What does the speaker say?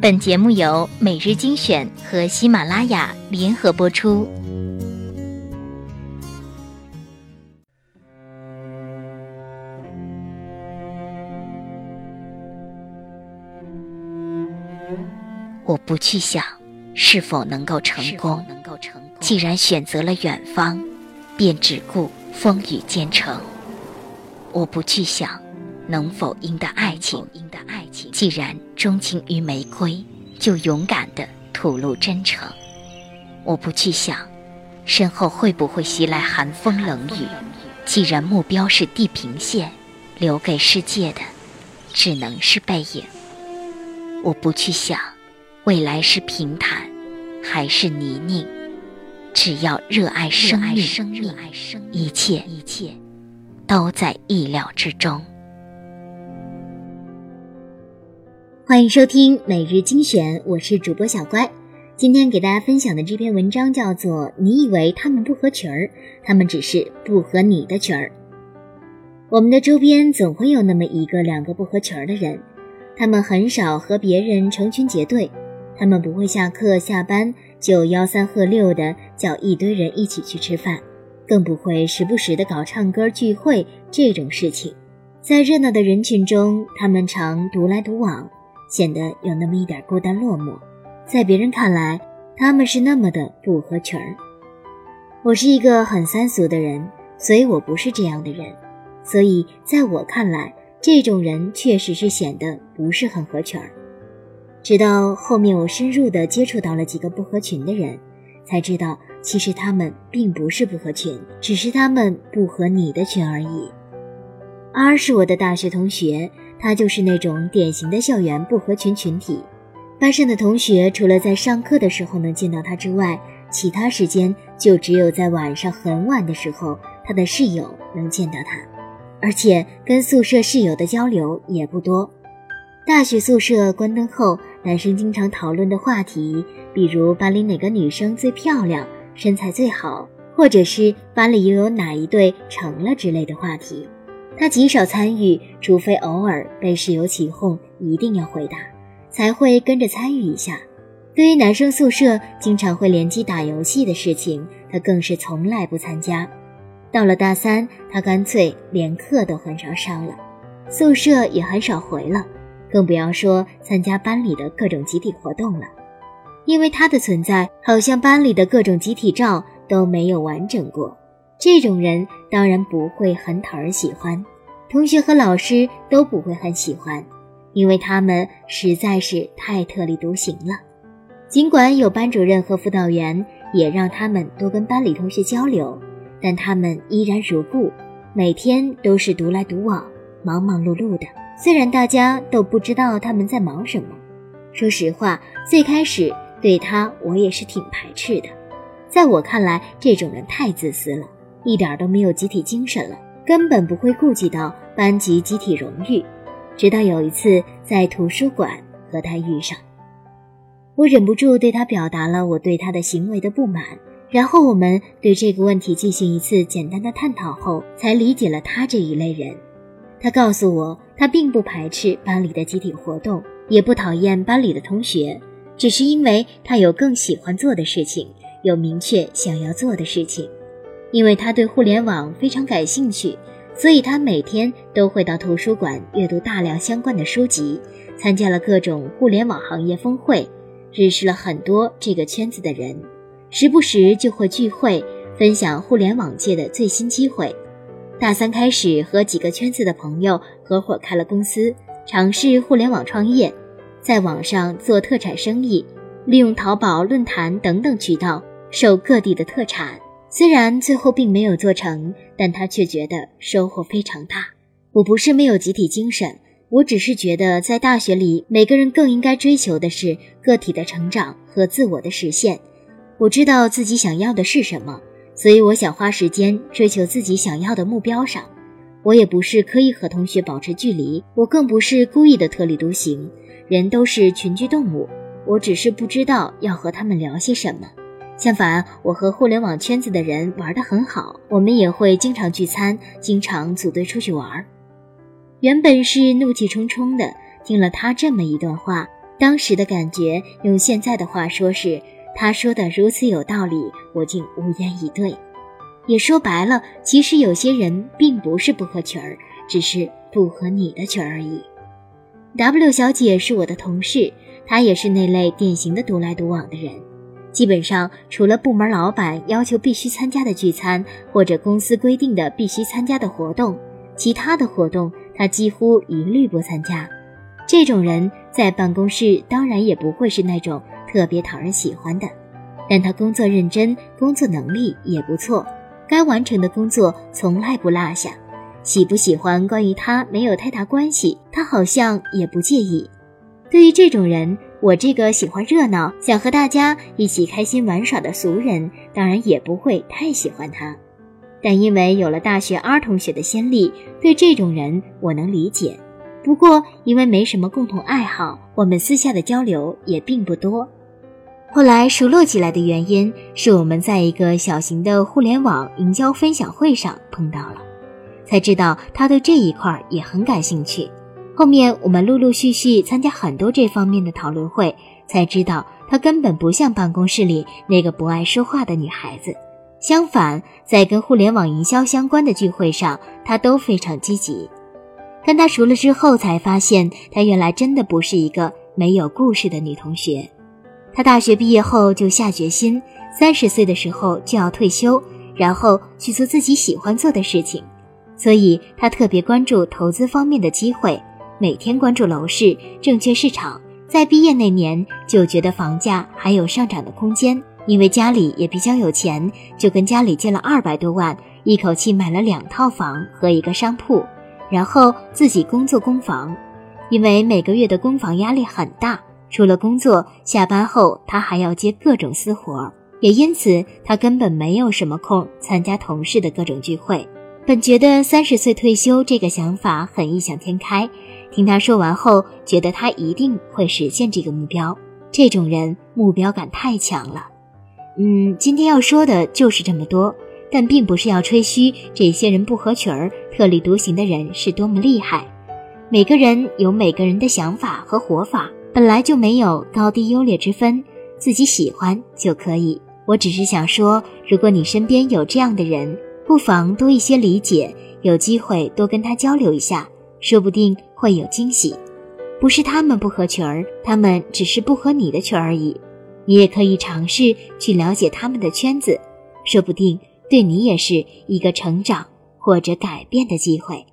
本节目由每日精选和喜马拉雅联合播出。我不去想是否能够成功，既然选择了远方，便只顾风雨兼程。我不去想能否赢得爱情，既然钟情于玫瑰，就勇敢的吐露真诚。我不去想身后会不会袭来寒风冷雨，既然目标是地平线，留给世界的只能是背影。我不去想。未来是平坦还是泥泞？只要热爱生命，一切一切都在意料之中。欢迎收听每日精选，我是主播小乖。今天给大家分享的这篇文章叫做《你以为他们不合群儿，他们只是不合你的群儿》。我们的周边总会有那么一个两个不合群儿的人，他们很少和别人成群结队。他们不会下课下班就吆三喝六的叫一堆人一起去吃饭，更不会时不时的搞唱歌聚会这种事情。在热闹的人群中，他们常独来独往，显得有那么一点孤单落寞。在别人看来，他们是那么的不合群儿。我是一个很三俗的人，所以我不是这样的人。所以在我看来，这种人确实是显得不是很合群儿。直到后面，我深入的接触到了几个不合群的人，才知道其实他们并不是不合群，只是他们不合你的群而已。R 是我的大学同学，他就是那种典型的校园不合群群体。班上的同学除了在上课的时候能见到他之外，其他时间就只有在晚上很晚的时候，他的室友能见到他，而且跟宿舍室友的交流也不多。大学宿舍关灯后。男生经常讨论的话题，比如班里哪个女生最漂亮、身材最好，或者是班里又有哪一对成了之类的话题，他极少参与，除非偶尔被室友起哄，一定要回答，才会跟着参与一下。对于男生宿舍经常会联机打游戏的事情，他更是从来不参加。到了大三，他干脆连课都很少上了，宿舍也很少回了。更不要说参加班里的各种集体活动了，因为他的存在，好像班里的各种集体照都没有完整过。这种人当然不会很讨人喜欢，同学和老师都不会很喜欢，因为他们实在是太特立独行了。尽管有班主任和辅导员也让他们多跟班里同学交流，但他们依然如故，每天都是独来独往，忙忙碌碌的。虽然大家都不知道他们在忙什么，说实话，最开始对他我也是挺排斥的。在我看来，这种人太自私了，一点都没有集体精神了，根本不会顾及到班级集体荣誉。直到有一次在图书馆和他遇上，我忍不住对他表达了我对他的行为的不满，然后我们对这个问题进行一次简单的探讨后，才理解了他这一类人。他告诉我，他并不排斥班里的集体活动，也不讨厌班里的同学，只是因为他有更喜欢做的事情，有明确想要做的事情。因为他对互联网非常感兴趣，所以他每天都会到图书馆阅读大量相关的书籍，参加了各种互联网行业峰会，认识了很多这个圈子的人，时不时就会聚会，分享互联网界的最新机会。大三开始和几个圈子的朋友合伙开了公司，尝试互联网创业，在网上做特产生意，利用淘宝、论坛等等渠道售各地的特产。虽然最后并没有做成，但他却觉得收获非常大。我不是没有集体精神，我只是觉得在大学里，每个人更应该追求的是个体的成长和自我的实现。我知道自己想要的是什么。所以我想花时间追求自己想要的目标上，我也不是刻意和同学保持距离，我更不是故意的特立独行。人都是群居动物，我只是不知道要和他们聊些什么。相反，我和互联网圈子的人玩得很好，我们也会经常聚餐，经常组队出去玩。原本是怒气冲冲的，听了他这么一段话，当时的感觉，用现在的话说是，他说的如此有道理，我竟无言以对。也说白了，其实有些人并不是不合群儿，只是不合你的群而已。W 小姐是我的同事，她也是那类典型的独来独往的人。基本上，除了部门老板要求必须参加的聚餐，或者公司规定的必须参加的活动，其他的活动他几乎一律不参加。这种人在办公室当然也不会是那种特别讨人喜欢的，但他工作认真，工作能力也不错，该完成的工作从来不落下。喜不喜欢关于他没有太大关系，他好像也不介意。对于这种人，我这个喜欢热闹、想和大家一起开心玩耍的俗人，当然也不会太喜欢他。但因为有了大学 R 同学的先例，对这种人我能理解。不过，因为没什么共同爱好，我们私下的交流也并不多。后来熟络起来的原因，是我们在一个小型的互联网营销分享会上碰到了，才知道他对这一块也很感兴趣。后面我们陆陆续续参加很多这方面的讨论会，才知道她根本不像办公室里那个不爱说话的女孩子。相反，在跟互联网营销相关的聚会上，她都非常积极。跟她熟了之后，才发现她原来真的不是一个没有故事的女同学。她大学毕业后就下决心，三十岁的时候就要退休，然后去做自己喜欢做的事情。所以她特别关注投资方面的机会，每天关注楼市、证券市场。在毕业那年就觉得房价还有上涨的空间，因为家里也比较有钱，就跟家里借了二百多万，一口气买了两套房和一个商铺。然后自己工作供房，因为每个月的供房压力很大。除了工作，下班后他还要接各种私活，也因此他根本没有什么空参加同事的各种聚会。本觉得三十岁退休这个想法很异想天开，听他说完后，觉得他一定会实现这个目标。这种人目标感太强了。嗯，今天要说的就是这么多。但并不是要吹嘘这些人不合群儿、特立独行的人是多么厉害。每个人有每个人的想法和活法，本来就没有高低优劣之分，自己喜欢就可以。我只是想说，如果你身边有这样的人，不妨多一些理解，有机会多跟他交流一下，说不定会有惊喜。不是他们不合群儿，他们只是不合你的群而已。你也可以尝试去了解他们的圈子，说不定。对你也是一个成长或者改变的机会。